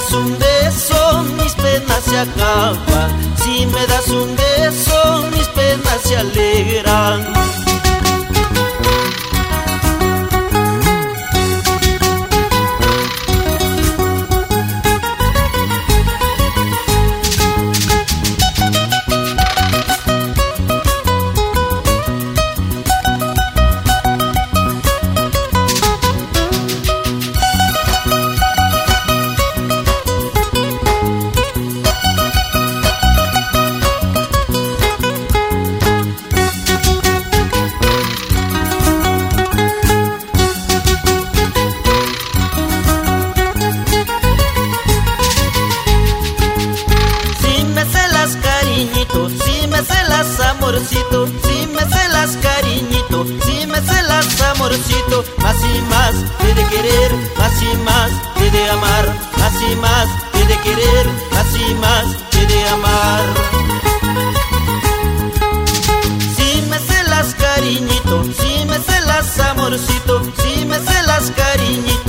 das un beso, mis penas se acaban. Si me das un beso, mis penas se alegran. Amorcito, más y más de querer, más y más de amar, más y más de querer, más y más de amar. Si me celas cariñito, si me celas amorcito, si me celas cariñito,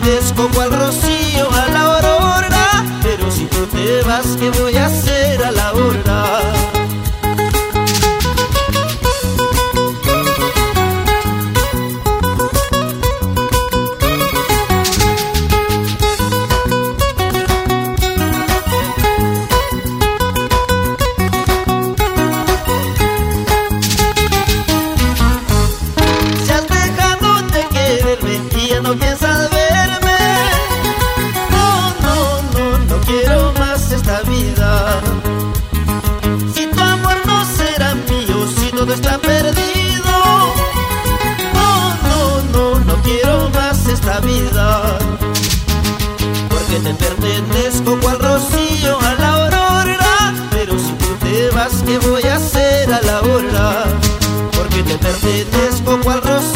metes como al rocío a la aurora, pero si tú te vas, ¿qué voy a hacer a la hora? que te pertenezco cual rocío a la aurora. Pero si tú te vas, ¿qué voy a hacer a la hora? Porque te pertenezco cual rocío.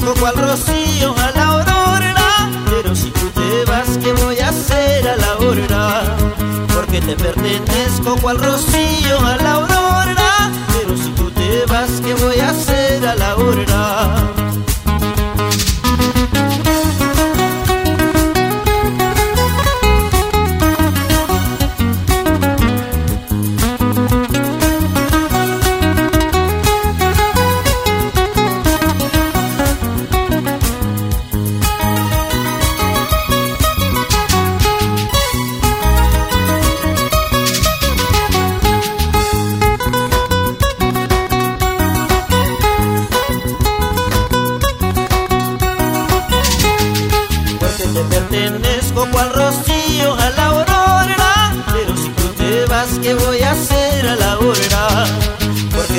busco cual rocío a la aurora. Pero si tú te vas, ¿qué voy a hacer a la aurora? Porque te pertenezco cual rocío a la aurora. Pero si tú te vas, ¿qué voy a hacer a la aurora?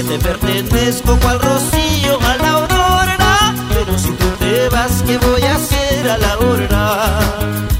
Que te pertenezco cual rocío a la aurora. Pero si tú te vas, ¿qué voy a hacer a la hora?